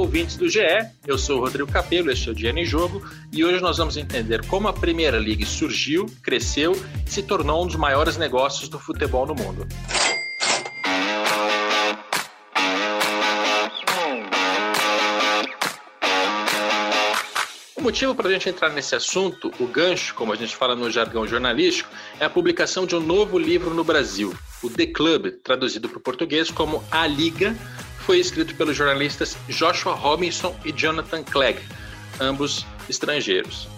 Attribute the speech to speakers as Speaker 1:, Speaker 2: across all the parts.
Speaker 1: ouvintes do GE. Eu sou o Rodrigo Capello, este é o Diário em Jogo, e hoje nós vamos entender como a Premier League surgiu, cresceu e se tornou um dos maiores negócios do futebol no mundo. O motivo para a gente entrar nesse assunto, o gancho, como a gente fala no jargão jornalístico, é a publicação de um novo livro no Brasil, o The Club, traduzido para o português como A Liga, foi escrito pelos jornalistas Joshua Robinson e Jonathan Clegg, ambos estrangeiros.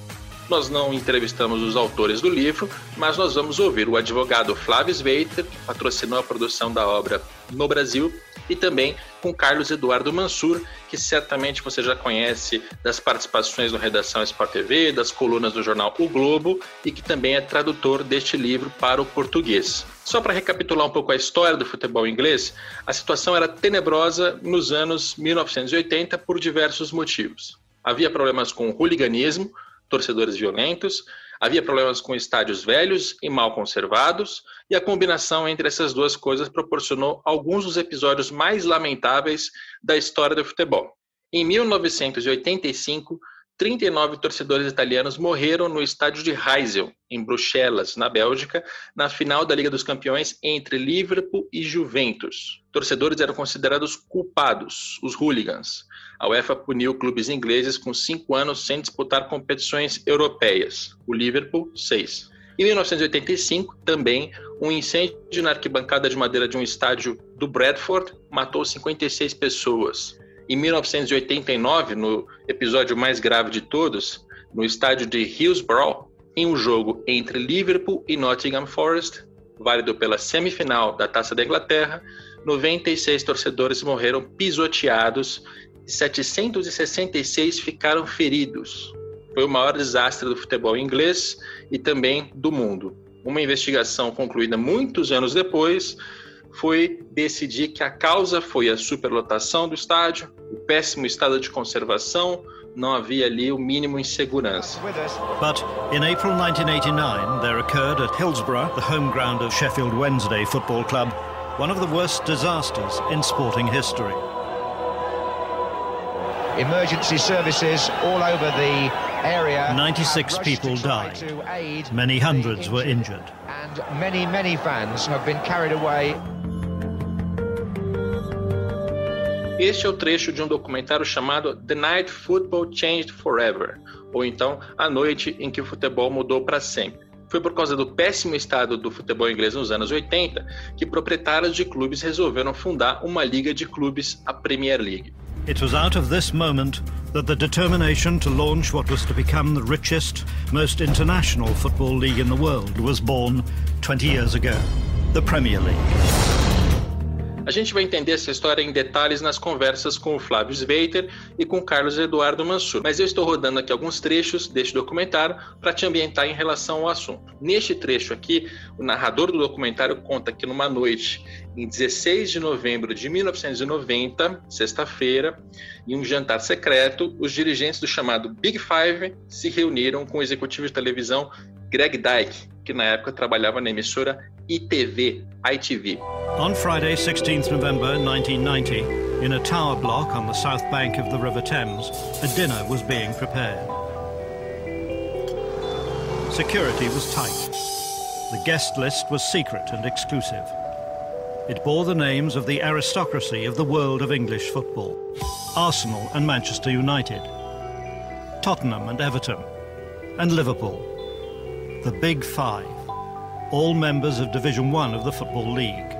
Speaker 1: Nós não entrevistamos os autores do livro, mas nós vamos ouvir o advogado Flávio Sveiter, que patrocinou a produção da obra no Brasil, e também com Carlos Eduardo Mansur, que certamente você já conhece das participações no Redação Sport TV, das colunas do jornal O Globo e que também é tradutor deste livro para o português. Só para recapitular um pouco a história do futebol inglês, a situação era tenebrosa nos anos 1980 por diversos motivos. Havia problemas com o hooliganismo, torcedores violentos, Havia problemas com estádios velhos e mal conservados, e a combinação entre essas duas coisas proporcionou alguns dos episódios mais lamentáveis da história do futebol. Em 1985, 39 torcedores italianos morreram no estádio de Heysel, em Bruxelas, na Bélgica, na final da Liga dos Campeões entre Liverpool e Juventus. Torcedores eram considerados culpados, os hooligans. A UEFA puniu clubes ingleses com cinco anos sem disputar competições europeias. O Liverpool, seis. Em 1985, também, um incêndio na arquibancada de madeira de um estádio do Bradford matou 56 pessoas. Em 1989, no episódio mais grave de todos, no estádio de Hillsborough, em um jogo entre Liverpool e Nottingham Forest, válido pela semifinal da Taça da Inglaterra, 96 torcedores morreram pisoteados e 766 ficaram feridos. Foi o maior desastre do futebol inglês e também do mundo. Uma investigação concluída muitos anos depois foi decidir que a causa foi a superlotação do estádio, o péssimo estado de conservação, não havia ali o mínimo em segurança.
Speaker 2: But in April 1989 there occurred at Hillsborough, the home ground of Sheffield Wednesday Football Club, one of the worst disasters in sporting history.
Speaker 3: Emergency services all over the area.
Speaker 2: 96 people died. Many hundreds were injured.
Speaker 3: And many, many fans have been carried away.
Speaker 1: Este é o trecho de um documentário chamado The Night Football Changed Forever, ou então A Noite em que o Futebol Mudou para Sempre. Foi por causa do péssimo estado do futebol inglês nos anos 80 que proprietários de clubes resolveram fundar uma liga de clubes, a Premier League.
Speaker 2: It was out of this moment that the determination to launch what was to become the richest, most international football league in the world was born 20 years ago, the Premier League.
Speaker 1: A gente vai entender essa história em detalhes nas conversas com o Flávio Sveiter e com Carlos Eduardo Mansur, mas eu estou rodando aqui alguns trechos deste documentário para te ambientar em relação ao assunto. Neste trecho aqui, o narrador do documentário conta que numa noite, em 16 de novembro de 1990, sexta-feira, em um jantar secreto, os dirigentes do chamado Big Five se reuniram com o executivo de televisão Greg Dyke, que na época trabalhava na emissora ITV, ITV.
Speaker 2: On Friday, 16th November 1990, in a tower block on the south bank of the River Thames, a dinner was being prepared. Security was tight. The guest list was secret and exclusive. It bore the names of the aristocracy of the world of English football Arsenal and Manchester United, Tottenham and Everton, and Liverpool. The Big Five, all members of Division One of the Football League.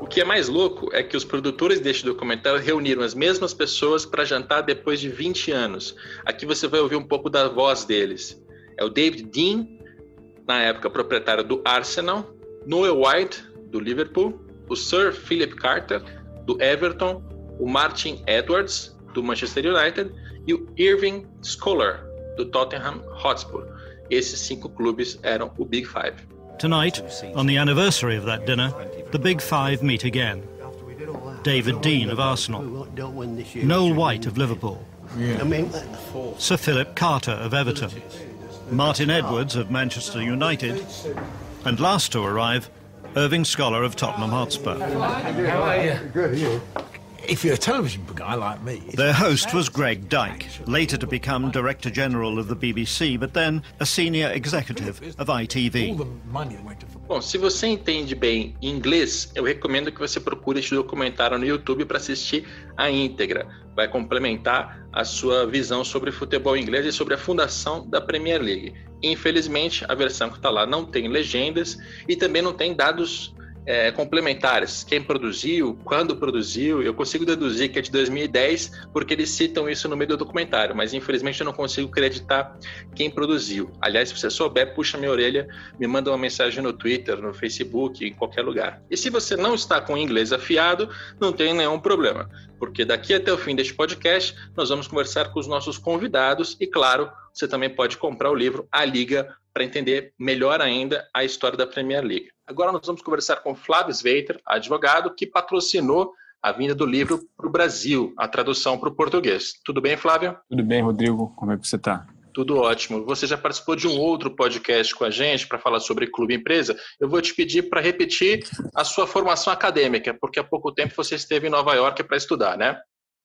Speaker 1: O que é mais louco é que os produtores deste documentário reuniram as mesmas pessoas para jantar depois de 20 anos. Aqui você vai ouvir um pouco da voz deles. É o David Dean, na época proprietário do Arsenal, Noel White, do Liverpool, o Sir Philip Carter, do Everton, o Martin Edwards, do Manchester United, e o Irving Scholar, do Tottenham Hotspur. Esses cinco clubes eram o Big Five.
Speaker 2: Tonight, on the anniversary of that dinner, the Big Five meet again. David Dean of Arsenal, Noel White of Liverpool, Sir Philip Carter of Everton, Martin Edwards of Manchester United, and last to arrive, Irving Scholar of Tottenham Hotspur.
Speaker 4: How are you?
Speaker 5: Good, you.
Speaker 2: If you're a television guy like me. Their host was Greg Dyke, later to become Director General of the BBC, but then a senior executive of ITV.
Speaker 1: Bom, se você entende bem inglês, eu recomendo que você procure este documentário no YouTube para assistir a íntegra. Vai complementar a sua visão sobre futebol inglês e sobre a fundação da Premier League. Infelizmente, a versão que está lá não tem legendas e também não tem dados é, complementares. Quem produziu, quando produziu, eu consigo deduzir que é de 2010, porque eles citam isso no meio do documentário, mas infelizmente eu não consigo acreditar quem produziu. Aliás, se você souber, puxa minha orelha, me manda uma mensagem no Twitter, no Facebook, em qualquer lugar. E se você não está com inglês afiado, não tem nenhum problema, porque daqui até o fim deste podcast nós vamos conversar com os nossos convidados e, claro, você também pode comprar o livro A Liga para entender melhor ainda a história da Premier League. Agora nós vamos conversar com Flávio Sveiter, advogado, que patrocinou a vinda do livro para o Brasil, a tradução para o português. Tudo bem, Flávio?
Speaker 4: Tudo bem, Rodrigo. Como é que você está?
Speaker 1: Tudo ótimo. Você já participou de um outro podcast com a gente para falar sobre clube empresa. Eu vou te pedir para repetir a sua formação acadêmica, porque há pouco tempo você esteve em Nova York para estudar, né?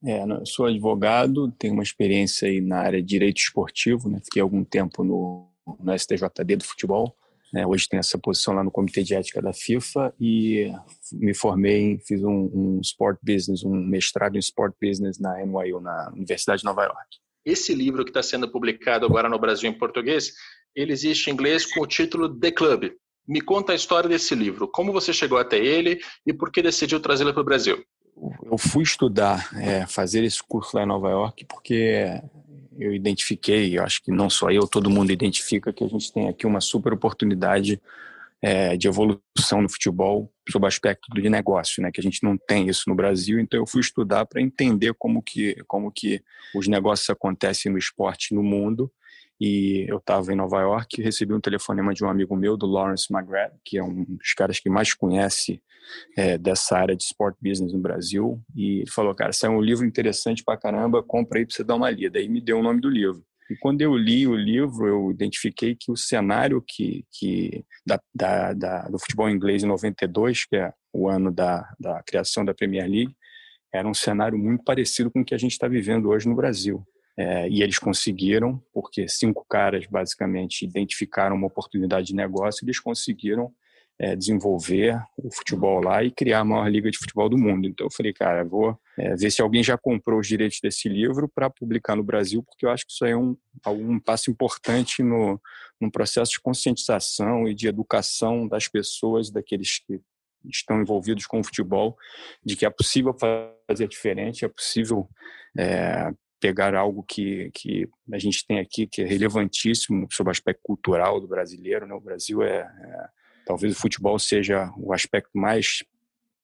Speaker 4: É, eu sou advogado, tenho uma experiência aí na área de direito esportivo, né? Fiquei algum tempo no, no STJD do futebol. Né? Hoje tenho essa posição lá no Comitê de Ética da FIFA e me formei, fiz um, um Sport Business, um mestrado em Sport Business na NYU, na Universidade de Nova York.
Speaker 1: Esse livro que está sendo publicado agora no Brasil em português, ele existe em inglês com o título The Club. Me conta a história desse livro. Como você chegou até ele e por que decidiu trazê-lo para o Brasil?
Speaker 4: Eu fui estudar, é, fazer esse curso lá em Nova York, porque eu identifiquei, eu acho que não só eu, todo mundo identifica que a gente tem aqui uma super oportunidade é, de evolução no futebol sob aspecto de negócio, né? Que a gente não tem isso no Brasil. Então eu fui estudar para entender como que como que os negócios acontecem no esporte no mundo. E eu estava em Nova York, recebi um telefonema de um amigo meu, do Lawrence McGrath, que é um dos caras que mais conhece é, dessa área de sport business no Brasil. E ele falou, cara, saiu um livro interessante pra caramba, compra aí pra você dar uma lida. Aí me deu o nome do livro. E quando eu li o livro, eu identifiquei que o cenário que, que da, da, da, do futebol inglês em 92, que é o ano da, da criação da Premier League, era um cenário muito parecido com o que a gente está vivendo hoje no Brasil. É, e eles conseguiram, porque cinco caras basicamente identificaram uma oportunidade de negócio, eles conseguiram é, desenvolver o futebol lá e criar a maior liga de futebol do mundo. Então eu falei, cara, vou é, ver se alguém já comprou os direitos desse livro para publicar no Brasil, porque eu acho que isso é um, um passo importante no, no processo de conscientização e de educação das pessoas, daqueles que estão envolvidos com o futebol, de que é possível fazer diferente, é possível é, pegar algo que, que a gente tem aqui, que é relevantíssimo sobre o aspecto cultural do brasileiro. Né? O Brasil é, é Talvez o futebol seja o aspecto mais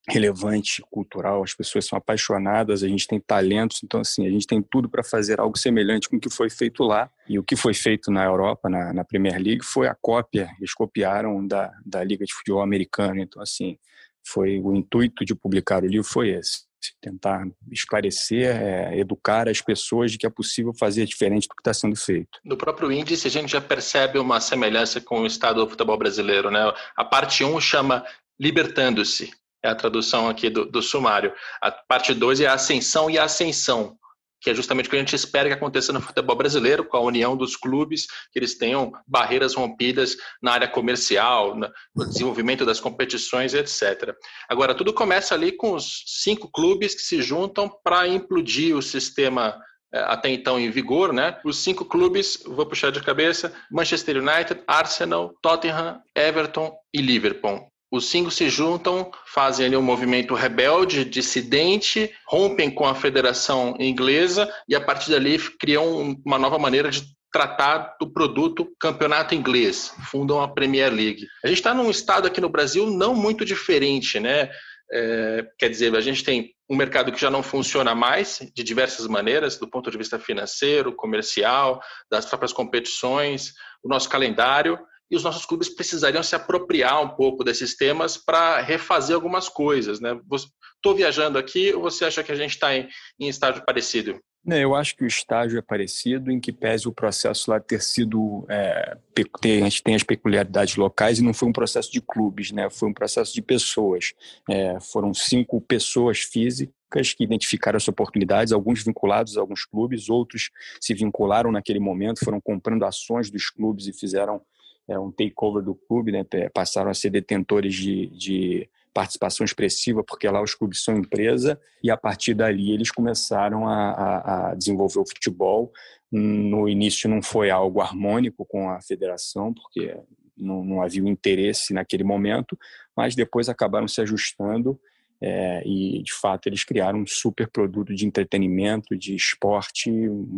Speaker 4: relevante, cultural, as pessoas são apaixonadas, a gente tem talentos, então assim, a gente tem tudo para fazer algo semelhante com o que foi feito lá. E o que foi feito na Europa, na, na, Premier League, foi a cópia, eles copiaram da, da Liga de Futebol Americana, então assim, foi o intuito de publicar o livro foi esse tentar esclarecer, é, educar as pessoas de que é possível fazer diferente do que está sendo feito.
Speaker 1: No próprio índice, a gente já percebe uma semelhança com o estado do futebol brasileiro. Né? A parte 1 chama Libertando-se, é a tradução aqui do, do sumário. A parte 2 é a Ascensão e a Ascensão que é justamente o que a gente espera que aconteça no futebol brasileiro, com a união dos clubes, que eles tenham barreiras rompidas na área comercial, no desenvolvimento das competições, etc. Agora, tudo começa ali com os cinco clubes que se juntam para implodir o sistema eh, até então em vigor, né? Os cinco clubes, vou puxar de cabeça: Manchester United, Arsenal, Tottenham, Everton e Liverpool. Os cinco se juntam, fazem ali um movimento rebelde, dissidente, rompem com a federação inglesa e a partir dali criam uma nova maneira de tratar do produto campeonato inglês, fundam a Premier League. A gente está num estado aqui no Brasil não muito diferente, né? É, quer dizer, a gente tem um mercado que já não funciona mais de diversas maneiras, do ponto de vista financeiro, comercial, das próprias competições, o nosso calendário e os nossos clubes precisariam se apropriar um pouco desses temas para refazer algumas coisas. Né? Estou viajando aqui ou você acha que a gente está em, em estágio parecido?
Speaker 4: Né, eu acho que o estágio é parecido, em que pese o processo lá ter sido. É, ter, a gente tem as peculiaridades locais e não foi um processo de clubes, né? foi um processo de pessoas. É, foram cinco pessoas físicas que identificaram as oportunidades, alguns vinculados a alguns clubes, outros se vincularam naquele momento, foram comprando ações dos clubes e fizeram é, um takeover do clube, né? passaram a ser detentores de, de participação expressiva, porque lá os clubes são empresa, e a partir dali eles começaram a, a, a desenvolver o futebol. No início não foi algo harmônico com a federação, porque não, não havia interesse naquele momento, mas depois acabaram se ajustando é, e de fato eles criaram um super produto de entretenimento, de esporte,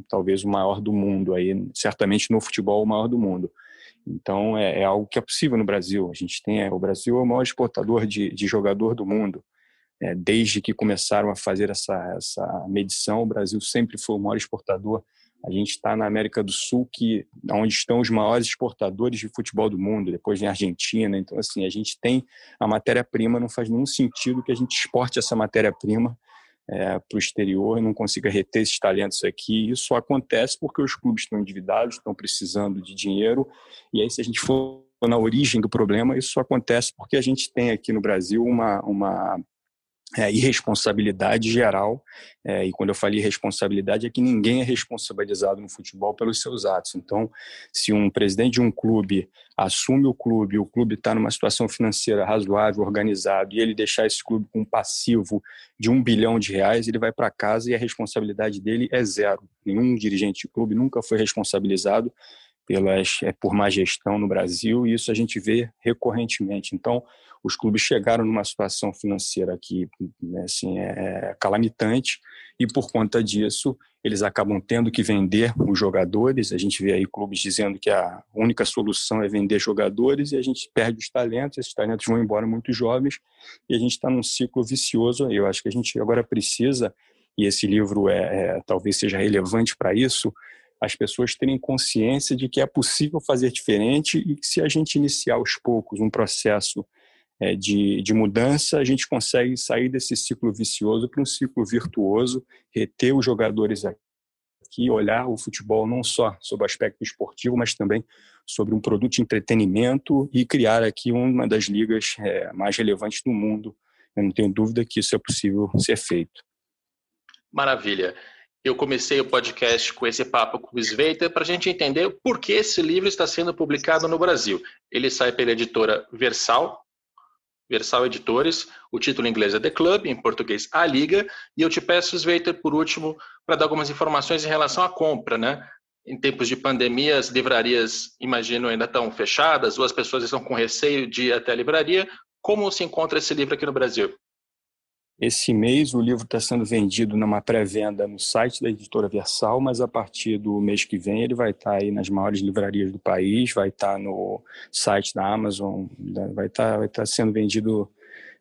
Speaker 4: talvez o maior do mundo aí, certamente no futebol o maior do mundo. Então, é, é, algo que é possível no Brasil. A gente tem, é, o Brasil é o maior exportador de, de jogador do mundo. É, desde que começaram a fazer essa, essa medição, o Brasil sempre foi o maior exportador. A gente está na América do Sul, que onde estão os maiores exportadores de futebol do mundo. Depois vem a Argentina. Então, assim, a gente tem a matéria-prima. Não faz nenhum sentido que a gente exporte essa matéria-prima é, para o exterior e não consiga reter esses talentos aqui. Isso acontece porque os clubes estão endividados, estão precisando de dinheiro. E aí, se a gente for na origem do problema, isso acontece porque a gente tem aqui no Brasil uma, uma é, irresponsabilidade geral, é, e quando eu falo irresponsabilidade é que ninguém é responsabilizado no futebol pelos seus atos. Então, se um presidente de um clube assume o clube, o clube está numa situação financeira razoável, organizado, e ele deixar esse clube com um passivo de um bilhão de reais, ele vai para casa e a responsabilidade dele é zero. Nenhum dirigente de clube nunca foi responsabilizado pelas, é, por má gestão no Brasil, e isso a gente vê recorrentemente. Então, os clubes chegaram numa situação financeira que né, assim, é, é calamitante, e por conta disso, eles acabam tendo que vender os jogadores. A gente vê aí clubes dizendo que a única solução é vender jogadores, e a gente perde os talentos, esses talentos vão embora muito jovens, e a gente está num ciclo vicioso. Eu acho que a gente agora precisa, e esse livro é, é talvez seja relevante para isso, as pessoas terem consciência de que é possível fazer diferente e que se a gente iniciar aos poucos um processo é, de, de mudança, a gente consegue sair desse ciclo vicioso para um ciclo virtuoso, reter os jogadores aqui, olhar o futebol não só sob o aspecto esportivo, mas também sobre um produto de entretenimento e criar aqui uma das ligas é, mais relevantes do mundo. Eu não tenho dúvida que isso é possível ser feito.
Speaker 1: Maravilha eu comecei o podcast com esse papo com o Sveita para a gente entender por que esse livro está sendo publicado no Brasil. Ele sai pela editora Versal, Versal Editores, o título em inglês é The Club, em português A Liga, e eu te peço, Sveita, por último, para dar algumas informações em relação à compra, né? Em tempos de pandemia, as livrarias, imagino, ainda estão fechadas, ou as pessoas estão com receio de ir até a livraria. Como se encontra esse livro aqui no Brasil?
Speaker 4: Esse mês o livro está sendo vendido numa pré-venda no site da editora Versal, mas a partir do mês que vem ele vai estar tá aí nas maiores livrarias do país, vai estar tá no site da Amazon, né, vai estar, tá, vai estar sendo vendido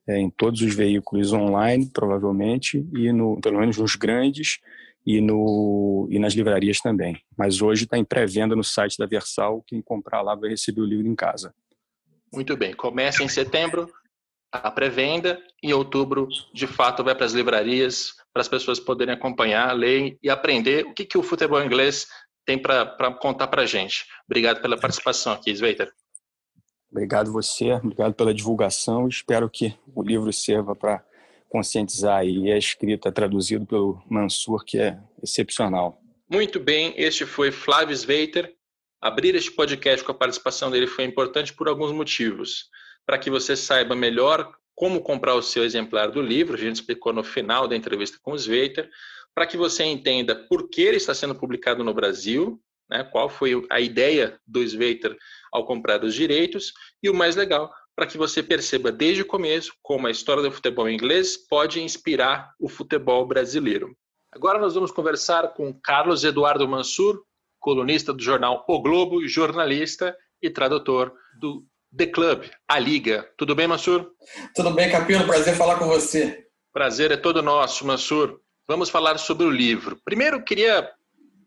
Speaker 4: é, em todos os veículos online, provavelmente, e no, pelo menos nos grandes e, no, e nas livrarias também. Mas hoje está em pré-venda no site da Versal, quem comprar lá vai receber o livro em casa.
Speaker 1: Muito bem, começa em setembro, a pré-venda. Em outubro, de fato, vai para as livrarias para as pessoas poderem acompanhar, ler e aprender o que, que o futebol inglês tem para contar para a gente. Obrigado pela participação aqui, Sveiter.
Speaker 4: Obrigado você, obrigado pela divulgação. Espero que o livro sirva para conscientizar e é escrito, é traduzido pelo Mansur, que é excepcional.
Speaker 1: Muito bem, este foi Flávio Sveiter. Abrir este podcast com a participação dele foi importante por alguns motivos para que você saiba melhor como comprar o seu exemplar do livro, a gente explicou no final da entrevista com o Sveiter, para que você entenda por que ele está sendo publicado no Brasil, né, qual foi a ideia do Sveiter ao comprar os direitos, e o mais legal, para que você perceba desde o começo como a história do futebol inglês pode inspirar o futebol brasileiro. Agora nós vamos conversar com Carlos Eduardo Mansur, colunista do jornal O Globo, jornalista e tradutor do The Club, a Liga. Tudo bem, Mansur?
Speaker 5: Tudo bem, Capino. Prazer falar com você.
Speaker 1: Prazer é todo nosso, Mansur. Vamos falar sobre o livro. Primeiro, queria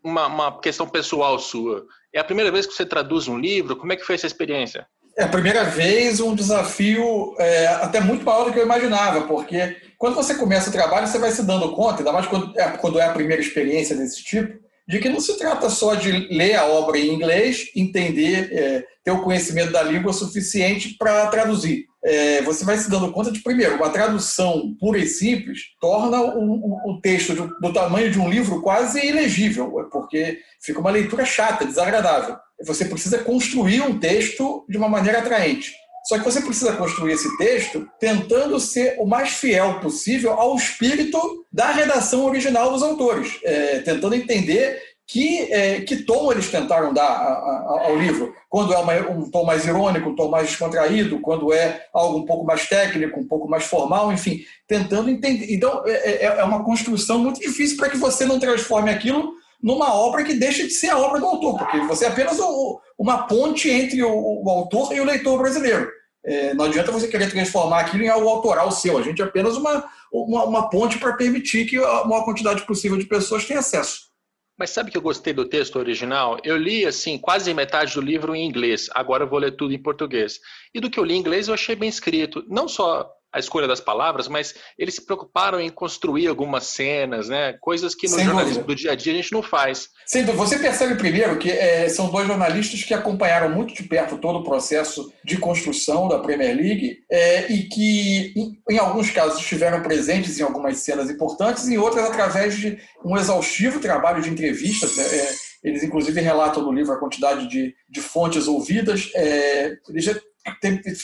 Speaker 1: uma, uma questão pessoal sua. É a primeira vez que você traduz um livro? Como é que foi essa experiência?
Speaker 5: É a primeira vez um desafio é, até muito maior do que eu imaginava, porque quando você começa o trabalho, você vai se dando conta, ainda mais quando é, quando é a primeira experiência desse tipo, de que não se trata só de ler a obra em inglês, entender, é, ter o conhecimento da língua suficiente para traduzir. É, você vai se dando conta de, primeiro, uma tradução pura e simples torna o, o, texto do, do, tamanho de um livro quase ilegível, porque fica uma leitura chata, desagradável. Você precisa construir um texto de uma maneira atraente. Só que você precisa construir esse texto tentando ser o mais fiel possível ao espírito da redação original dos autores, é, tentando entender que, é, que tom eles tentaram dar a, a, ao livro. Quando é uma, um tom mais irônico, um tom mais descontraído, quando é algo um pouco mais técnico, um pouco mais formal, enfim, tentando entender. Então, é, é, é uma construção muito difícil para que você não transforme aquilo numa obra que deixa de ser a obra do autor, porque você é apenas o, uma ponte entre o, o, autor e o leitor brasileiro. É, não adianta você querer transformar aquilo em algo autoral seu, a gente é apenas uma, uma, uma ponte para permitir que a maior quantidade possível de pessoas tenha acesso.
Speaker 1: Mas sabe que eu gostei do texto original? Eu li, assim, quase metade do livro em inglês. Agora eu vou ler tudo em português. E do que eu li em inglês, eu achei bem escrito. Não só a escolha das palavras, mas eles se preocuparam em construir algumas cenas, né? Coisas que no Sem jornalismo dúvida. do dia a dia a gente não faz.
Speaker 5: Sem dúvida. Você percebe primeiro que é, são dois jornalistas que acompanharam muito de perto todo o processo de construção da Premier League é, e que, em, em, alguns casos, estiveram presentes em algumas cenas importantes, em outras através de um exaustivo trabalho de entrevistas. Né? É, eles, inclusive, relatam no livro a quantidade de, de fontes ouvidas. É, eles já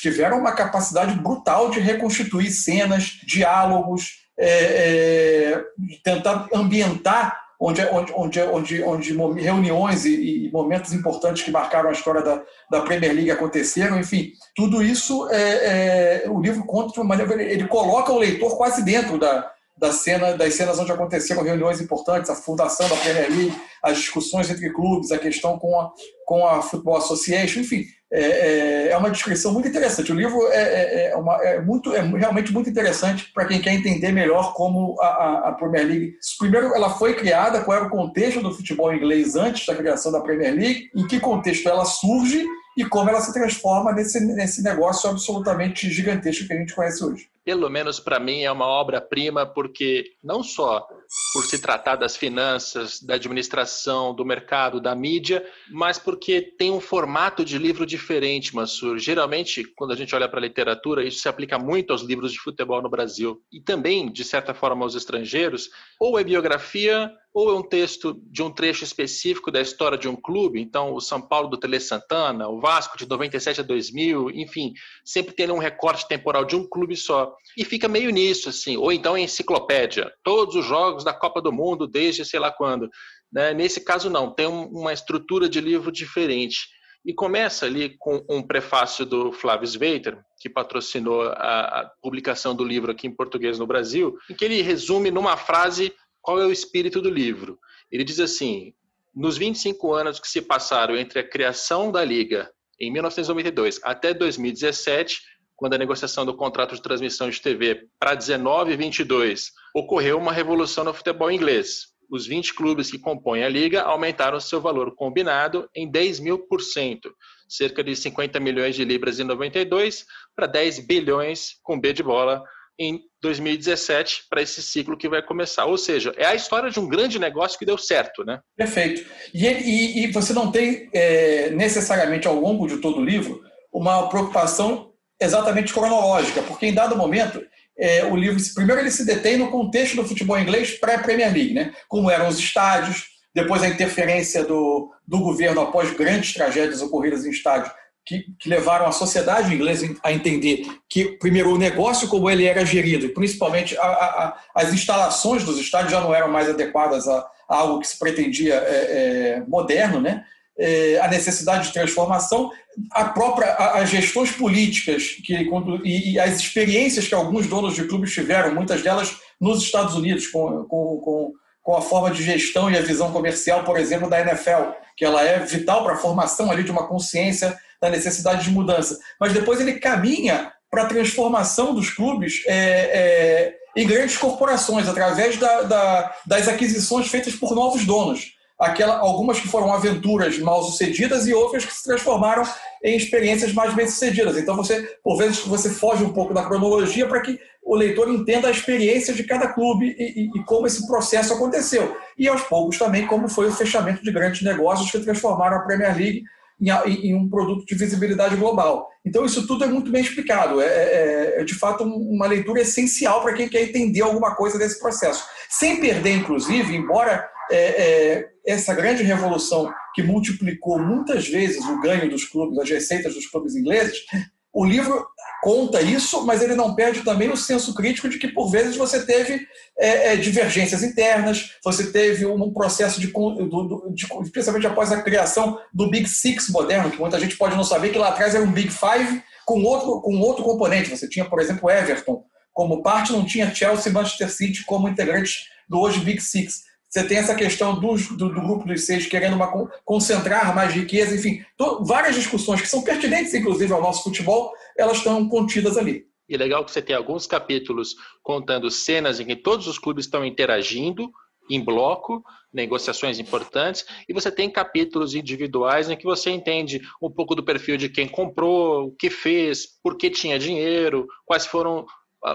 Speaker 5: tiveram uma capacidade brutal de reconstituir cenas, diálogos, é, é, tentar ambientar onde, onde, onde, onde, reuniões e, e, momentos importantes que marcaram a história da, da Premier League aconteceram, enfim, tudo isso é, é o livro conta de uma maneira, ele coloca o leitor quase dentro da, da cena, das cenas onde aconteceram reuniões importantes, a fundação da Premier League, as discussões entre clubes, a questão com a, com a Football Association, enfim, é, é, é uma descrição muito interessante. O livro é, é, é, uma, é muito, é realmente muito interessante para quem quer entender melhor como a, a, Premier League. Primeiro, ela foi criada, qual era o contexto do futebol inglês antes da criação da Premier League, em que contexto ela surge e como ela se transforma nesse, nesse negócio absolutamente gigantesco que a gente conhece hoje
Speaker 1: pelo menos para mim, é uma obra-prima, porque não só por se tratar das finanças, da administração, do mercado, da mídia, mas porque tem um formato de livro diferente, Mansur. Geralmente, quando a gente olha para a literatura, isso se aplica muito aos livros de futebol no Brasil e também, de certa forma, aos estrangeiros, ou é biografia ou é um texto de um trecho específico da história de um clube, então o São Paulo do Tele Santana, o Vasco de 97 a 2000, enfim, sempre tendo um recorte temporal de um clube só. E fica meio nisso, assim, ou então enciclopédia, todos os jogos da Copa do Mundo desde sei lá quando. Né? Nesse caso, não, tem uma estrutura de livro diferente. E começa ali com um prefácio do Flávio Sveiter, que patrocinou a, a publicação do livro aqui em português no Brasil, em que ele resume numa frase qual é o espírito do livro? Ele diz assim: nos 25 anos que se passaram entre a criação da Liga em 1992 até 2017, quando a negociação do contrato de transmissão de TV para 19 e 22, ocorreu uma revolução no futebol inglês. Os 20 clubes que compõem a liga aumentaram seu valor combinado em 10 mil por cento, cerca de 50 milhões de libras em 92 para 10 bilhões com B de bola em 2017 para esse ciclo que vai começar. Ou seja, é a história de um grande negócio que deu certo, né?
Speaker 5: Perfeito. E, e, e você não tem é, necessariamente ao longo de todo o livro uma preocupação exatamente cronológica, porque em dado momento é, o livro, primeiro ele se detém no contexto do futebol inglês pré-Premier League, né? Como eram os estádios, depois a interferência do, do governo após grandes tragédias ocorridas em estádios que, que, levaram a sociedade inglesa a entender que, primeiro, o negócio como ele era gerido, principalmente a, a, as instalações dos estádios já não eram mais adequadas a, a algo que se pretendia é, é, moderno, né? É, a necessidade de transformação, a própria as gestões políticas que, e, e, as experiências que alguns donos de clubes tiveram, muitas delas nos Estados Unidos, com, com, com, com a forma de gestão e a visão comercial, por exemplo, da NFL, que ela é vital para a formação ali de uma consciência da necessidade de mudança. Mas depois ele caminha para a transformação dos clubes é, é, em grandes corporações, através da, da, das aquisições feitas por novos donos. Aquela, algumas que foram aventuras mal sucedidas e outras que se transformaram em experiências mais bem sucedidas. Então você, por vezes, você foge um pouco da cronologia para que o leitor entenda a experiência de cada clube e, e, e, como esse processo aconteceu. E aos poucos também como foi o fechamento de grandes negócios que transformaram a Premier League em, em um produto de visibilidade global. Então isso tudo é muito bem explicado. É, é, é de fato uma leitura essencial para quem quer entender alguma coisa desse processo, sem perder, inclusive, embora é, é, essa grande revolução que multiplicou muitas vezes o ganho dos clubes, as receitas dos clubes ingleses, o livro conta isso, mas ele não perde também o senso crítico de que, por vezes, você teve é, é, divergências internas, você teve um processo de, de, de, após a criação do Big Six moderno, que muita gente pode não saber que lá atrás era um Big Five com outro, com outro componente. Você tinha, por exemplo, Everton como parte, não tinha Chelsea e Manchester City como integrantes do hoje Big Six. Você tem essa questão do, do, do grupo dos seis querendo uma, concentrar mais riqueza, enfim, várias discussões que são pertinentes, inclusive, ao nosso futebol, elas estão contidas ali.
Speaker 1: E legal que você tem alguns capítulos contando cenas em que todos os clubes estão interagindo em bloco, negociações importantes, e você tem capítulos individuais em que você entende um pouco do perfil de quem comprou, o que fez, por que tinha dinheiro, quais foram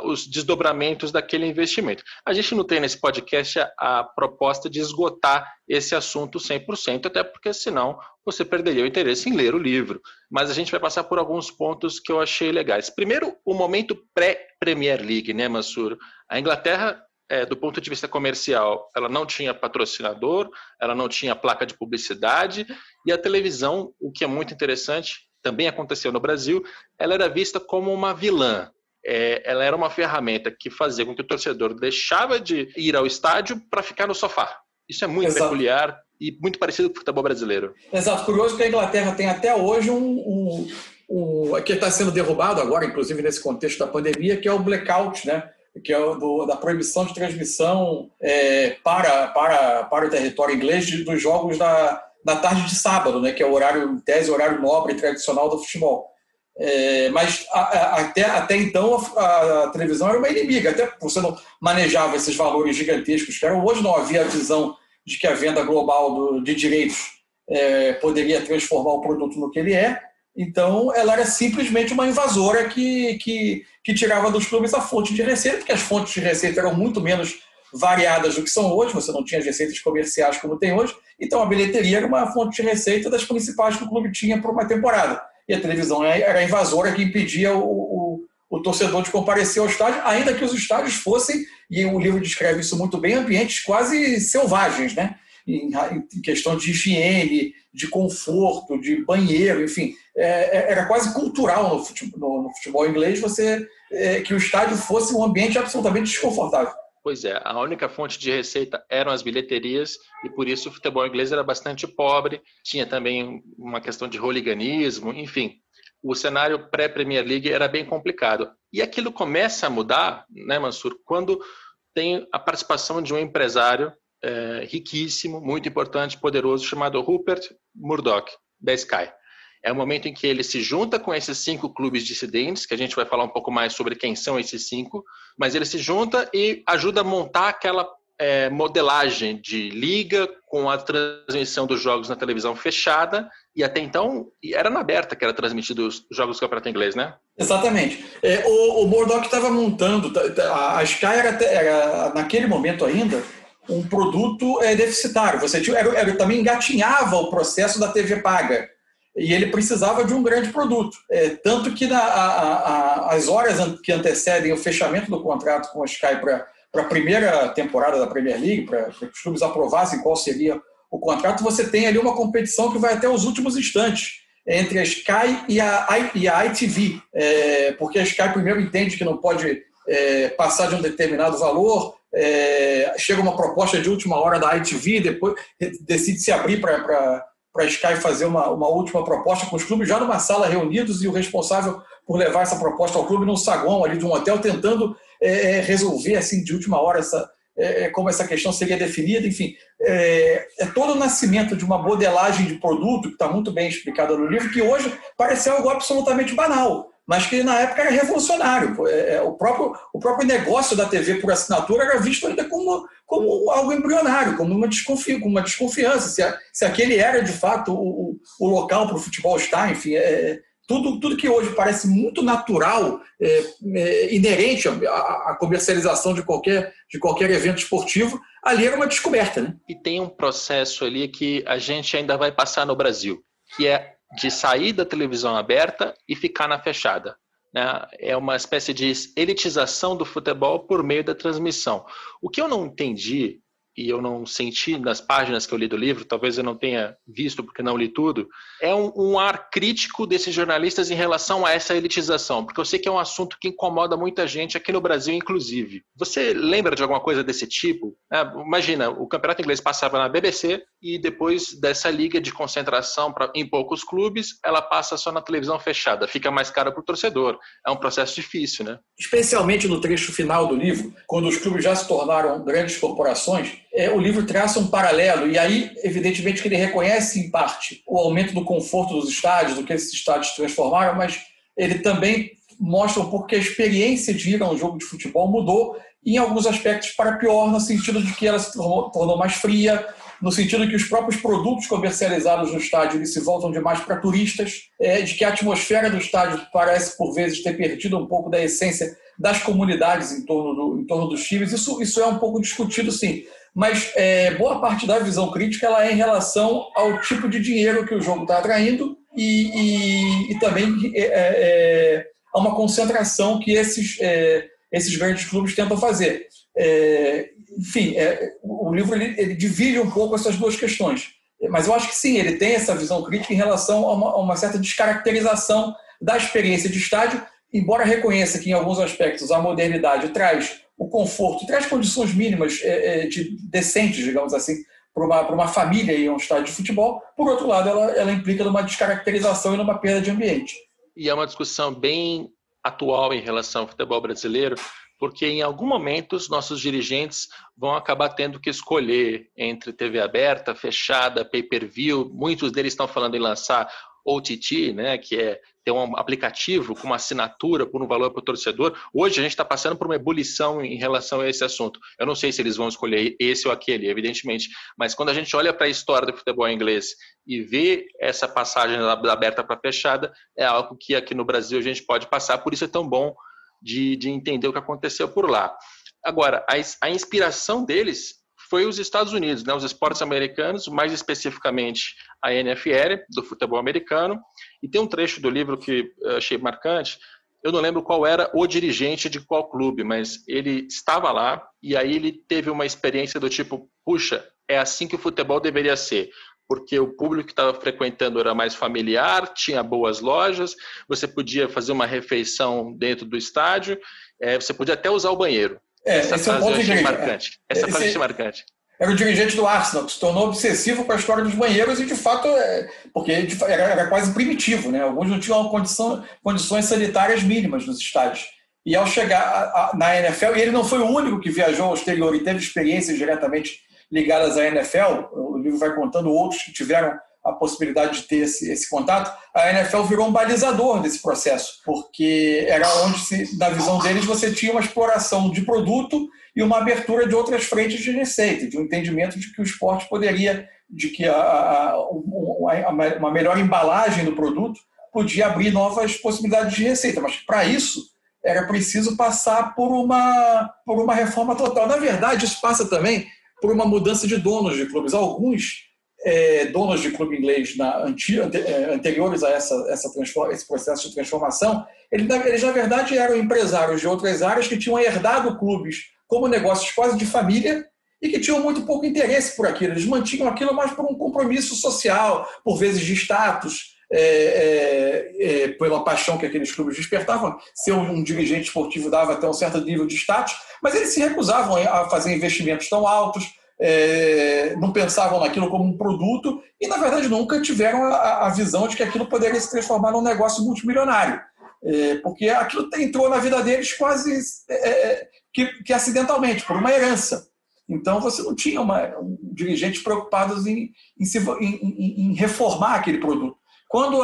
Speaker 1: os desdobramentos daquele investimento. A gente não tem nesse podcast a, proposta de esgotar esse assunto 100%, até porque senão você perderia o interesse em ler o livro. Mas a gente vai passar por alguns pontos que eu achei legais. Primeiro, o momento pré-Premier League, né, Mansur? A Inglaterra é, do ponto de vista comercial, ela não tinha patrocinador, ela não tinha placa de publicidade, e a televisão, o que é muito interessante, também aconteceu no Brasil, ela era vista como uma vilã é, ela era uma ferramenta que fazia com que o torcedor deixava de ir ao estádio para ficar no sofá. Isso é muito Exato. peculiar e muito parecido com o futebol brasileiro.
Speaker 5: Exato. Curioso que a Inglaterra tem até hoje um, um, um que está sendo derrubado agora, inclusive nesse contexto da pandemia, que é o blackout, né? que é o do, da proibição de transmissão é, para, para, para o território inglês dos jogos da, da tarde de sábado, né? que é o horário, em tese, horário nobre e tradicional do futebol. É, mas a, a, até, até então a, a, televisão era uma inimiga, até você não manejava esses valores gigantescos que eram. Hoje não havia a visão de que a venda global do, de direitos é, poderia transformar o produto no que ele é. Então, ela era simplesmente uma invasora que, que, que tirava dos clubes a fonte de receita, porque as fontes de receita eram muito menos variadas do que são hoje, você não tinha as receitas comerciais como tem hoje, então a bilheteria era uma fonte de receita das principais que o clube tinha para uma temporada e a televisão era invasora que impedia o, o, o, torcedor de comparecer ao estádio, ainda que os estádios fossem, e o livro descreve isso muito bem, ambientes quase selvagens, né? Em, em questão de higiene, de conforto, de banheiro, enfim, é, é era quase cultural no futebol, no futebol inglês você é, que o estádio fosse um ambiente absolutamente desconfortável.
Speaker 1: Pois é, a única fonte de receita eram as bilheterias e por isso o futebol inglês era bastante pobre. Tinha também uma questão de hooliganismo, enfim. O cenário pré-Premier League era bem complicado. E aquilo começa a mudar, né, Mansur, quando tem a participação de um empresário é, riquíssimo, muito importante, poderoso, chamado Rupert Murdoch, da Sky. É o momento em que ele se junta com esses cinco clubes dissidentes, que a gente vai falar um pouco mais sobre quem são esses cinco, mas ele se junta e ajuda a montar aquela é, modelagem de liga com a transmissão dos jogos na televisão fechada e até então era na aberta que era transmitido os jogos do Campeonato Inglês, né?
Speaker 5: Exatamente. É, o, o estava montando, a Sky era, era, naquele momento ainda um produto é, deficitário. Você tinha, era, era, também engatinhava o processo da TV paga e ele precisava de um grande produto. É, tanto que na, a, a, as horas que antecedem o fechamento do contrato com a Sky para a primeira temporada da Premier League, para que os clubes aprovassem qual seria o contrato, você tem ali uma competição que vai até os últimos instantes entre a Sky e a, e a ITV, é, porque a Sky primeiro entende que não pode é, passar de um determinado valor, é, chega uma proposta de última hora da ITV, depois decide se abrir para para a Sky fazer uma, uma última proposta com os clubes já numa sala reunidos e o responsável por levar essa proposta ao clube num saguão ali de um hotel tentando é, é resolver assim de última hora essa é, é, como essa questão seria definida, enfim, é, é, todo o nascimento de uma modelagem de produto que está muito bem explicada no livro, que hoje parece algo absolutamente banal, mas que na época era revolucionário. É, é, o próprio, o próprio negócio da TV por assinatura era visto ainda como, como algo embrionário, como uma, desconfi, como uma desconfiança, se, a, se aquele era de fato o, o local para o futebol estar, enfim. É, tudo, tudo que hoje parece muito natural, é, é, inerente à, à, comercialização de qualquer, de qualquer evento esportivo, ali era uma descoberta. Né?
Speaker 1: E tem um processo ali que a gente ainda vai passar no Brasil, que é de sair da televisão aberta e ficar na fechada. Né? É uma espécie de elitização do futebol por meio da transmissão. O que eu não entendi e eu não senti nas páginas que eu li do livro, talvez eu não tenha visto porque não li tudo, é um, um, ar crítico desses jornalistas em relação a essa elitização, porque eu sei que é um assunto que incomoda muita gente aqui no Brasil, inclusive. Você lembra de alguma coisa desse tipo? É, imagina, o campeonato inglês passava na BBC e depois dessa liga de concentração pra, em poucos clubes, ela passa só na televisão fechada, fica mais cara para o torcedor. É um processo difícil, né?
Speaker 5: Especialmente no trecho final do livro, quando os clubes já se tornaram grandes corporações, é, o livro traça um paralelo, e aí, evidentemente, que ele reconhece, em parte, o aumento do conforto dos estádios, do que esses estádios transformaram, mas ele também mostra um pouco que a experiência de ir a um jogo de futebol mudou, em alguns aspectos para pior, no sentido de que ela se tornou, tornou mais fria, no sentido que os próprios produtos comercializados no estádio se voltam demais para turistas, é, de que a atmosfera do estádio parece, por vezes, ter perdido um pouco da essência das comunidades em torno, do, em torno dos times. Isso, isso é um pouco discutido, sim mas é, boa parte da visão crítica ela é em relação ao tipo de dinheiro que o jogo está atraindo e, e, e também é, é, é a uma concentração que esses, é, esses grandes clubes tentam fazer. É, enfim, o livro ele, ele, divide um pouco essas duas questões, mas eu acho que sim, ele tem essa visão crítica em relação a uma, a uma certa descaracterização da experiência de estádio, embora reconheça que em alguns aspectos a modernidade traz o conforto, traz condições mínimas é, é, de, decentes, digamos assim, para uma, uma família em um estádio de futebol. Por outro lado, ela, ela implica numa descaracterização e numa perda de ambiente.
Speaker 1: E é uma discussão bem atual em relação ao futebol brasileiro, porque em algum momento os nossos dirigentes vão acabar tendo que escolher entre TV aberta, fechada, pay-per-view. Muitos deles estão falando em lançar OTT, né, que é ter um aplicativo com uma assinatura por um valor para o torcedor. Hoje a gente está passando por uma ebulição em relação a esse assunto. Eu não sei se eles vão escolher esse ou aquele, evidentemente, mas quando a gente olha para a história do futebol inglês e vê essa passagem da aberta para fechada, é algo que aqui no Brasil a gente pode passar, por isso é tão bom de, de entender o que aconteceu por lá. Agora, a, a inspiração deles foi os Estados Unidos, né, os esportes americanos, mais especificamente a NFL, do futebol americano. E tem um trecho do livro que eu achei marcante. Eu não lembro qual era o dirigente de qual clube, mas ele estava lá e aí ele teve uma experiência do tipo: puxa, é assim que o futebol deveria ser porque o público que estava frequentando era mais familiar, tinha boas lojas, você podia fazer uma refeição dentro do estádio, é, você podia até usar o banheiro.
Speaker 5: É, essa esse é um ponto
Speaker 1: eu marcante. Essa esse, frase é marcante.
Speaker 5: Era o dirigente do Arsenal, que se tornou obsessivo com a história dos banheiros e, de fato, é, porque era, era, quase primitivo. Né? Alguns não tinham condição, condições sanitárias mínimas nos estádios. E ao chegar a, a, na NFL, e ele não foi o único que viajou ao exterior e teve experiências diretamente ligadas à NFL, o livro vai contando outros que tiveram a possibilidade de ter esse, esse contato, a NFL virou um balizador desse processo, porque era onde, se, na visão deles, você tinha uma exploração de produto e uma abertura de outras frentes de receita, de um entendimento de que o esporte poderia, de que a, a, a, uma melhor embalagem do produto podia abrir novas possibilidades de receita, mas para isso era preciso passar por uma, por uma reforma total. Na verdade, isso passa também por uma mudança de donos de clubes. Alguns é, donos de clube inglês na, é, anteriores a essa, essa esse processo de transformação, eles, eles, na verdade, eram empresários de outras áreas que tinham herdado clubes como negócios quase de família e que tinham muito pouco interesse por aquilo. Eles mantinham aquilo mais por um compromisso social, por vezes de status, é, é, é, pela paixão que aqueles clubes despertavam. Ser um, um, dirigente esportivo dava até um certo nível de status, mas eles se recusavam a fazer investimentos tão altos, é, não pensavam naquilo como um produto e, na verdade, nunca tiveram a, a visão de que aquilo poderia se transformar num negócio multimilionário. É, porque aquilo entrou na vida deles quase que, que, acidentalmente, por uma herança. Então, você não tinha uma, um, dirigentes preocupados em, em, em, em, reformar aquele produto. Quando,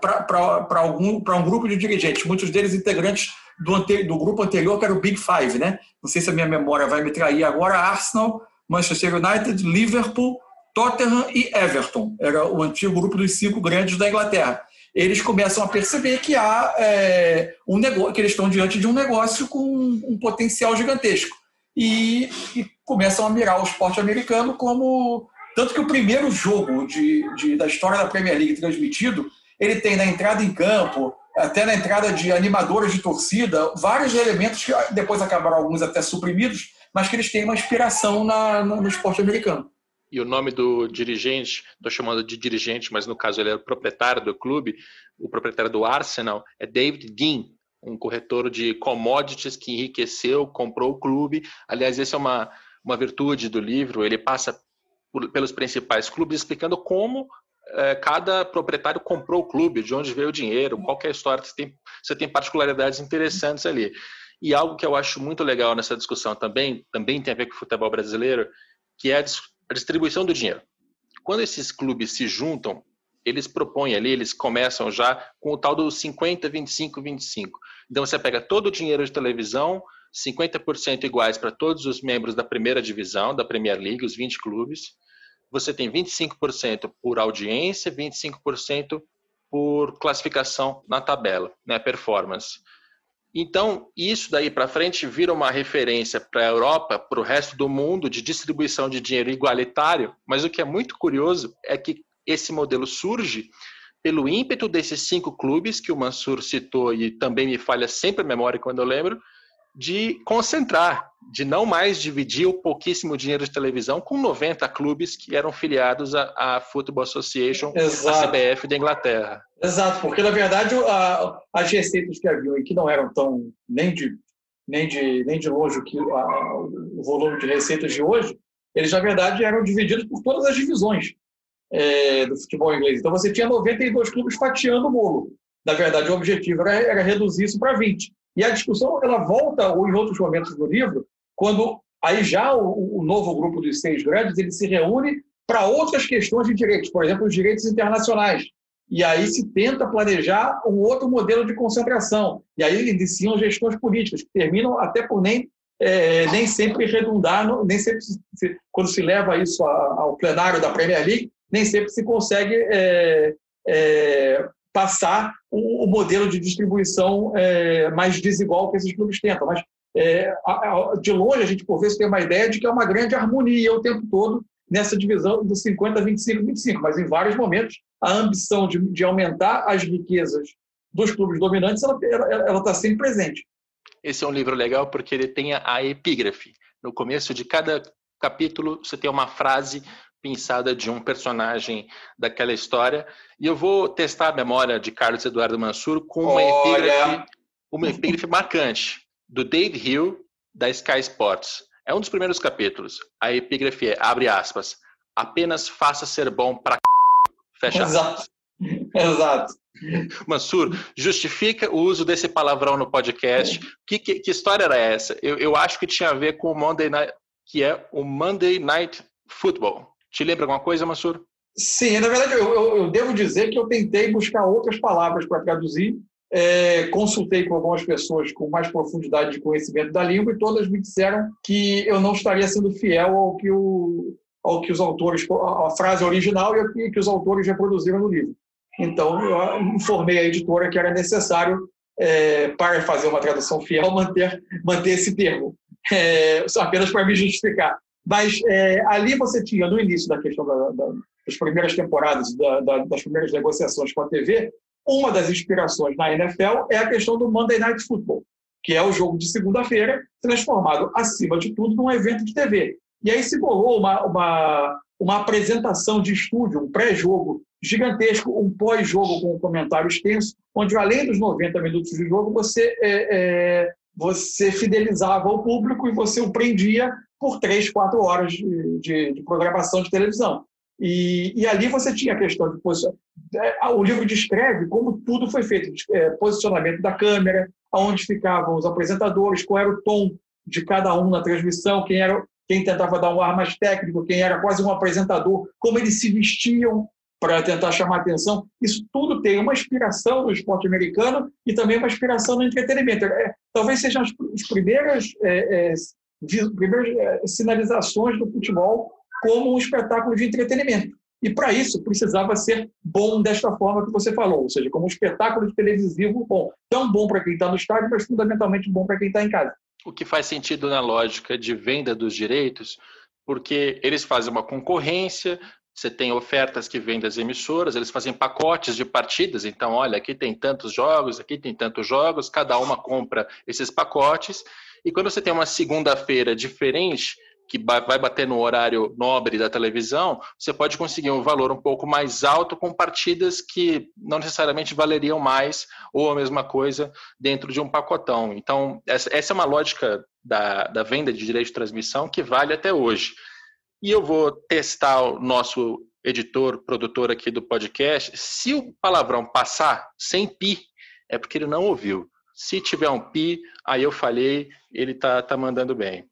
Speaker 5: para algum um grupo de dirigentes, muitos deles integrantes do, do grupo anterior, que era o Big Five, né? Não sei se a minha memória vai me trair agora. Arsenal, Manchester United, Liverpool, Tottenham e Everton. Era o antigo grupo dos cinco grandes da Inglaterra. Eles começam a perceber que há é, um negócio, que eles estão diante de um negócio com um potencial gigantesco. E, e começam a mirar o esporte americano como tanto que o primeiro jogo de, de, da história da Premier League transmitido, ele tem na entrada em campo, até na entrada de animadores de torcida, vários elementos que depois acabaram alguns até suprimidos, mas que eles têm uma inspiração na, no, esporte americano.
Speaker 1: E o nome do dirigente, estou chamando de dirigente, mas no caso ele é o proprietário do clube, o proprietário do Arsenal, é David Dean, um corretor de commodities que enriqueceu, comprou o clube. Aliás, essa é uma, uma virtude do livro, ele passa pelos principais clubes explicando como é, cada proprietário comprou o clube, de onde veio o dinheiro, qual é a história, você tem, você tem particularidades interessantes ali. E algo que eu acho muito legal nessa discussão também, também tem a ver com o futebol brasileiro, que é a distribuição do dinheiro. Quando esses clubes se juntam, eles propõem ali, eles começam já com o tal do 50, 25, 25. Então você pega todo o dinheiro de televisão, 50% iguais para todos os membros da primeira divisão, da Premier League, os 20 clubes. Você tem 25% por audiência, 25% por classificação na tabela, né, performance. Então, isso daí para frente vira uma referência para a Europa, para o resto do mundo, de distribuição de dinheiro igualitário. Mas o que é muito curioso é que esse modelo surge pelo ímpeto desses cinco clubes que o Mansur citou e também me falha sempre a memória quando eu lembro, de concentrar, de não mais dividir o pouquíssimo dinheiro de televisão com 90 clubes que eram filiados à, à Football Association, Exato. a CBF da Inglaterra.
Speaker 5: Exato, porque na verdade a, as receitas que haviam e que não eram tão nem de nem de nem de longe que a, o volume de receitas de hoje, eles na verdade eram divididos por todas as divisões é, do futebol inglês. Então você tinha 92 clubes fatiando o bolo. Na verdade, o objetivo era, era reduzir isso para 20. E a discussão ela volta ou em outros momentos do livro, quando aí já o, o novo grupo dos seis grandes ele se reúne para outras questões de direitos, por exemplo, os direitos internacionais. E aí se tenta planejar um outro modelo de concentração. E aí iniciam gestões políticas, que terminam até por nem, é, nem sempre redundar, nem sempre, se, quando se leva isso ao plenário da Premier League, nem sempre se consegue é, é, passar o, o modelo de distribuição é, mais desigual que esses clubes tentam. Mas, é, a, a, de longe, a gente, por vezes, tem uma ideia de que é uma grande harmonia o tempo todo nessa divisão do 50, 25, 25. Mas, em vários momentos, a ambição de, de aumentar as riquezas dos clubes dominantes ela está sempre presente.
Speaker 1: Esse é um livro legal porque ele tem a epígrafe. No começo de cada capítulo, você tem uma frase pensada de um personagem daquela história. E eu vou testar a memória de Carlos Eduardo Mansur com uma epígrafe, uma epígrafe marcante do Dave Hill, da Sky Sports. É um dos primeiros capítulos. A epígrafe é, abre aspas, apenas faça ser bom para fecha
Speaker 5: aspas. Exato. Exato.
Speaker 1: Mansur, justifica o uso desse palavrão no podcast. Que, que, que história era essa? Eu, eu acho que tinha a ver com o Monday Night, que é o Monday Night Football. Te lembra alguma coisa, Mansur?
Speaker 5: Sim, na verdade, eu, eu, eu devo dizer que eu tentei buscar outras palavras para traduzir. É, consultei com algumas pessoas com mais profundidade de conhecimento da língua e todas me disseram que eu não estaria sendo fiel ao que, o, ao que os autores, a frase original e ao que, que os autores reproduziram no livro. Então, eu informei a editora que era necessário, é, para fazer uma tradução fiel, manter, manter esse termo, é, apenas para me justificar. Mas é, ali você tinha, no início da questão da, da, das primeiras temporadas, da, das primeiras negociações com a TV, uma das inspirações na NFL é a questão do Monday Night Football, que é o jogo de segunda-feira, transformado, acima de tudo, num evento de TV. E aí se bolou uma, uma, uma apresentação de estúdio, um pré-jogo gigantesco, um pós-jogo com um comentário extenso, onde, além dos 90 minutos de jogo, você, é, é, você fidelizava o público e você o prendia por três, quatro horas de, de, de programação de televisão. E, e, ali você tinha a questão de posicionamento. É, o livro descreve como tudo foi feito: é, posicionamento da câmera, aonde ficavam os apresentadores, qual era o tom de cada um na transmissão, quem era quem tentava dar um ar mais técnico, quem era quase um apresentador, como eles se vestiam para tentar chamar atenção. Isso tudo tem uma inspiração no esporte americano e também uma inspiração no entretenimento. É, talvez sejam as, as primeiras, é, é, primeiras é, sinalizações do futebol como um espetáculo de entretenimento. E para isso precisava ser bom desta forma que você falou, ou seja, como um espetáculo televisivo bom. Tão bom para quem está no estádio, mas fundamentalmente bom para quem está em casa.
Speaker 1: O que faz sentido na lógica de venda dos direitos, porque eles fazem uma concorrência, você tem ofertas que vêm das emissoras, eles fazem pacotes de partidas, então, olha, aqui tem tantos jogos, aqui tem tantos jogos, cada uma compra esses pacotes, e quando você tem uma segunda-feira diferente, que vai bater no horário nobre da televisão, você pode conseguir um valor um pouco mais alto com partidas que não necessariamente valeriam mais ou a mesma coisa dentro de um pacotão. Então, essa, é uma lógica da, da venda de direito de transmissão que vale até hoje. E eu vou testar o nosso editor, produtor aqui do podcast. Se o palavrão passar sem pi, é porque ele não ouviu. Se tiver um pi, aí eu falhei, ele tá, tá mandando bem.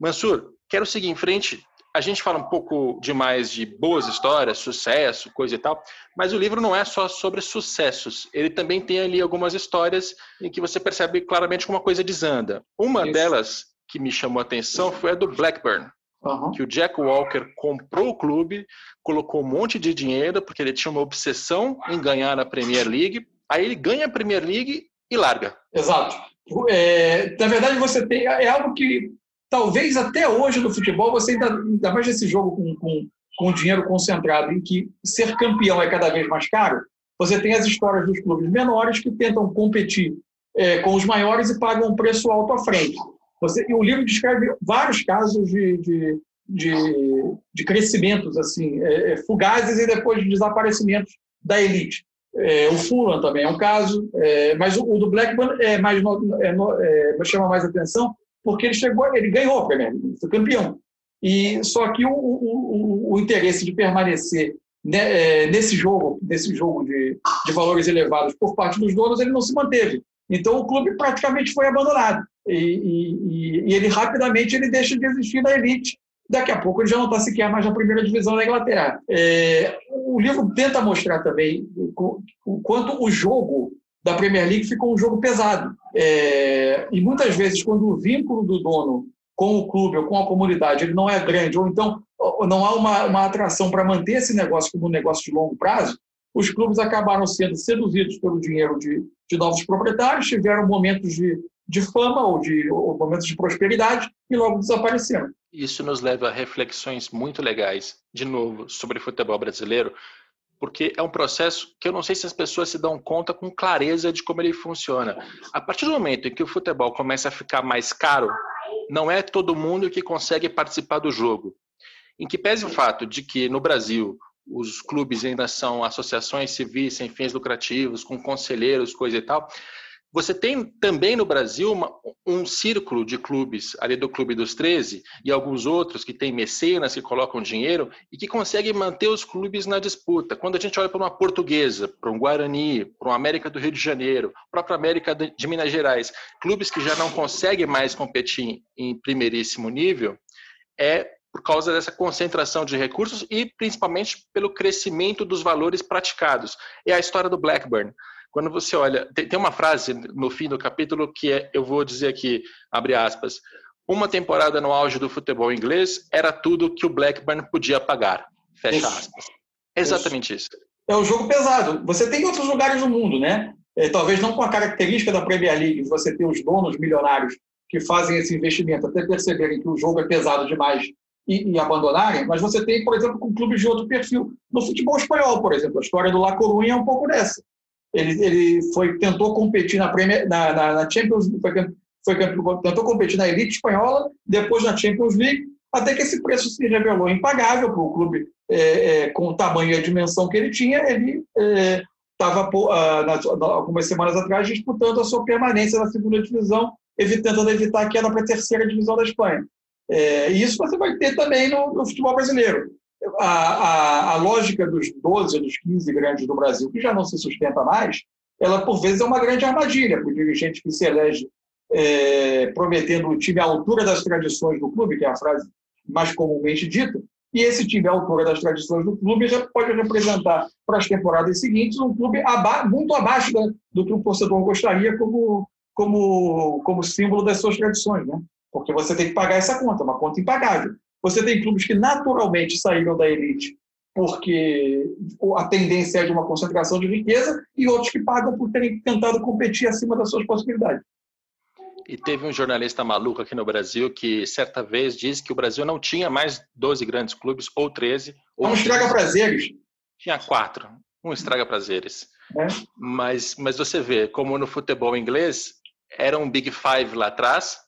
Speaker 1: Mansur, quero seguir em frente. A gente fala um pouco demais de boas histórias, sucesso, coisa e tal, mas o livro não é só sobre sucessos. Ele também tem ali algumas histórias em que você percebe claramente como uma coisa desanda. Uma Isso. delas que me chamou a atenção foi a do Blackburn. Uhum. Que o Jack Walker comprou o clube, colocou um monte de dinheiro, porque ele tinha uma obsessão em ganhar a Premier League. Aí ele ganha a Premier League e larga.
Speaker 5: Exato. É, na verdade, você tem. É algo que talvez até hoje no futebol, você ainda, ainda mais nesse jogo com, com, com dinheiro concentrado, em que ser campeão é cada vez mais caro, você tem as histórias dos clubes menores que tentam competir é, com os maiores e pagam um preço alto à frente. Você, e o livro descreve vários casos de, de, de, de crescimentos assim, é, é, fugazes e depois de desaparecimentos da elite. É, o Fulham também é um caso, é, mas o, o, do Blackburn é mais é, é, chama mais atenção porque ele chegou, ele ganhou a Premier foi campeão. E só que o, o, o interesse de permanecer né, nesse jogo, nesse jogo de, de valores elevados por parte dos donos, ele não se manteve. Então o clube praticamente foi abandonado e, e, e, ele rapidamente ele deixa de existir na elite. Daqui a pouco ele já não está sequer mais na primeira divisão da Inglaterra. É, o livro tenta mostrar também o quanto o jogo da Premier League ficou um jogo pesado. É, e muitas vezes, quando o vínculo do dono com o clube ou com a comunidade ele não é grande, ou então não há uma, uma atração para manter esse negócio como um negócio de longo prazo, os clubes acabaram sendo seduzidos pelo dinheiro de, de novos proprietários, tiveram momentos de, de fama ou de ou momentos de prosperidade e logo desapareceram.
Speaker 1: Isso nos leva a reflexões muito legais, de novo, sobre futebol brasileiro, porque é um processo que eu não sei se as pessoas se dão conta com clareza de como ele funciona. A partir do momento em que o futebol começa a ficar mais caro, não é todo mundo que consegue participar do jogo. Em que pese o fato de que no Brasil os clubes ainda são associações civis sem fins lucrativos, com conselheiros, coisa e tal. Você tem também no Brasil uma, um círculo de clubes, ali do Clube dos 13, e alguns outros que têm mecenas que colocam dinheiro e que conseguem manter os clubes na disputa. Quando a gente olha para uma portuguesa, para um Guarani, para um América do Rio de Janeiro, própria América de Minas Gerais, clubes que já não conseguem mais competir em primeiríssimo nível, é por causa dessa concentração de recursos e principalmente pelo crescimento dos valores praticados. É a história do Blackburn. Quando você olha, tem, tem uma frase no fim do capítulo que é, eu vou dizer aqui, abre aspas, uma temporada no auge do futebol inglês era tudo que o Blackburn podia pagar. Fecha isso. aspas. Exatamente isso. isso.
Speaker 5: É um jogo pesado. Você tem outros lugares no mundo, né? É, talvez não com a característica da Premier League, você tem os donos milionários que fazem esse investimento até perceberem que o jogo é pesado demais e, e, abandonarem, mas você tem, por exemplo, com clubes de outro perfil. No futebol espanhol, por exemplo, a história do La Coruña é um pouco dessa. Ele, ele foi, tentou competir na, Premier, na, na, na Champions foi, foi, tentou competir na elite espanhola, depois na Champions League, até que esse preço se revelou impagável para o clube é, é, com o tamanho e a dimensão que ele tinha. Ele estava, é, algumas semanas atrás, disputando a sua permanência na segunda divisão, evitando evitar a queda para a terceira divisão da Espanha. É, isso você vai ter também no, no futebol brasileiro. A, a, a, lógica dos 12 dos 15 grandes do Brasil, que já não se sustenta mais, ela por vezes é uma grande armadilha para o dirigente que se elege é, prometendo o time à altura das tradições do clube, que é a frase mais comumente dita, e esse time, à altura das tradições do clube, já pode representar para as temporadas seguintes um clube aba muito abaixo da, do que o torcedor gostaria como, como, como símbolo das suas tradições, né? Porque você tem que pagar essa conta, uma conta impagável. Você tem clubes que naturalmente saíram da elite porque a tendência é de uma concentração de riqueza e outros que pagam por terem tentado competir acima das suas possibilidades.
Speaker 1: E teve um jornalista maluco aqui no Brasil que certa vez disse que o Brasil não tinha mais 12 grandes clubes, ou 13. Ou
Speaker 5: um estraga prazeres.
Speaker 1: Tinha quatro. Um estraga prazeres. É. Mas, mas você vê, como no futebol inglês, era um Big Five lá atrás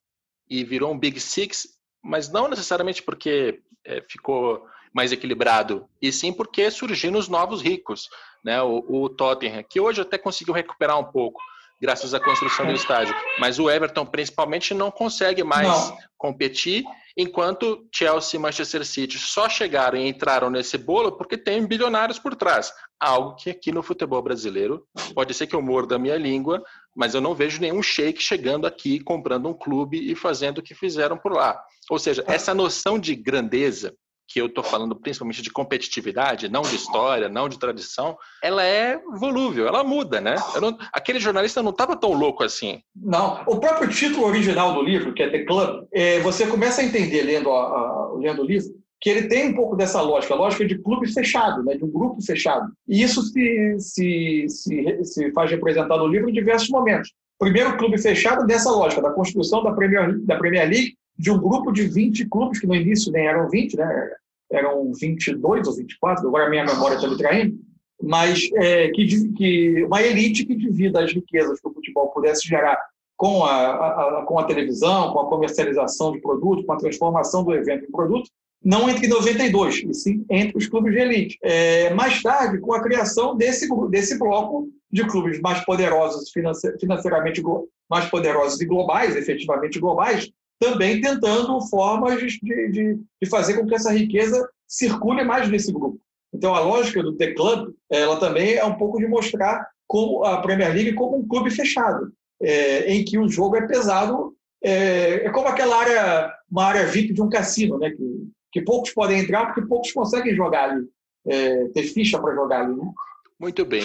Speaker 1: e virou um Big Six, mas não necessariamente porque é, ficou mais equilibrado, e sim porque surgiram os novos ricos. Né? O, o Tottenham, que hoje até conseguiu recuperar um pouco, graças à construção do estádio. Mas o Everton, principalmente, não consegue mais não. competir, enquanto Chelsea e Manchester City só chegaram e entraram nesse bolo porque tem bilionários por trás. Algo que aqui no futebol brasileiro pode ser que eu morda a minha língua, mas eu não vejo nenhum shake chegando aqui, comprando um clube e fazendo o que fizeram por lá. Ou seja, essa noção de grandeza que eu estou falando principalmente de competitividade, não de história, não de tradição, ela é volúvel, ela muda, né? Não, aquele jornalista não estava tão louco assim.
Speaker 5: Não, o próprio título original do livro, que é The Club, é, você começa a entender lendo, a, a, lendo o livro que ele tem um pouco dessa lógica, a lógica de clube fechado, né, de um grupo fechado. E isso se, se, se, se faz representar no livro em diversos momentos. Primeiro, clube fechado dessa lógica, da construção da Premier, da Premier League, de um grupo de 20 clubes, que no início nem eram 20, né? eram 22 ou 24, agora a minha memória está me traindo, mas é, que, que, uma elite que divida as riquezas que o futebol pudesse gerar com a, a, com a televisão, com a comercialização de produtos, com a transformação do evento em produto, não entre 92, e sim entre os clubes de elite. É, mais tarde, com a criação desse, desse bloco de clubes mais poderosos, financeiramente mais poderosos e globais, efetivamente globais, também tentando formas de, de, de fazer com que essa riqueza circule mais nesse grupo. Então, a lógica do The Club, ela também é um pouco de mostrar como a Premier League como um clube fechado, é, em que o jogo é pesado, é, é, como aquela área, uma área VIP de um cassino, né, que, que poucos podem entrar porque poucos conseguem jogar ali, é, ter ficha para jogar ali, né?
Speaker 1: Muito bem.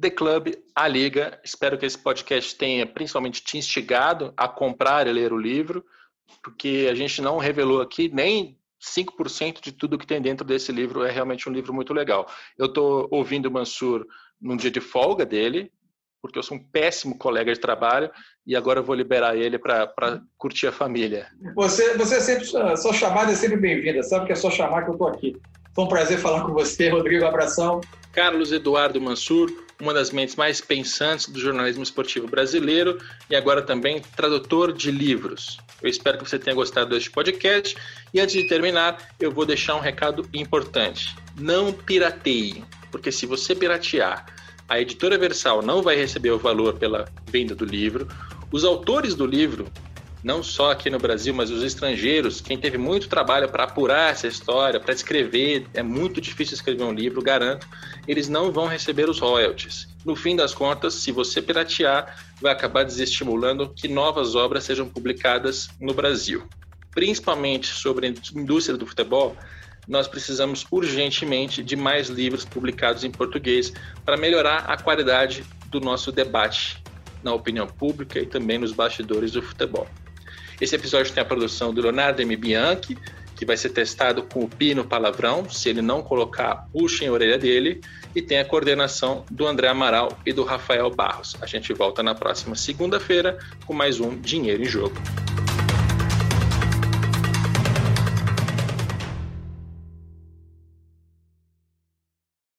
Speaker 1: The Club, a Liga. Espero que esse podcast tenha principalmente te instigado a comprar e ler o livro porque a gente não revelou aqui nem 5% de tudo que tem dentro desse livro. É realmente um livro muito legal. Eu estou ouvindo o Mansur num dia de folga dele, porque eu sou um péssimo colega de trabalho e agora eu vou liberar ele para curtir a família.
Speaker 5: Você, você é sempre, sua chamada é sempre bem-vinda, sabe que é só chamar que eu estou aqui. Foi um prazer falar com você, Rodrigo. Abração.
Speaker 1: Carlos Eduardo Mansur, uma das mentes mais pensantes do jornalismo esportivo brasileiro e agora também tradutor de livros. Eu espero que você tenha gostado deste podcast e antes de terminar, eu vou deixar um recado importante. Não pirateie, porque se você piratear, a editora Versal não vai receber o valor pela venda do livro. Os autores do livro não só aqui no Brasil, mas os estrangeiros, quem teve muito trabalho para apurar essa história, para escrever, é muito difícil escrever um livro, garanto, eles não vão receber os royalties. No fim das contas, se você piratear, vai acabar desestimulando que novas obras sejam publicadas no Brasil. Principalmente sobre a indústria do futebol, nós precisamos urgentemente de mais livros publicados em português para melhorar a qualidade do nosso debate na opinião pública e também nos bastidores do futebol. Esse episódio tem a produção do Leonardo M. Bianchi, que vai ser testado com o Pino Palavrão. Se ele não colocar, puxa em orelha dele. E tem a coordenação do André Amaral e do Rafael Barros. A gente volta na próxima segunda-feira com mais um Dinheiro em Jogo.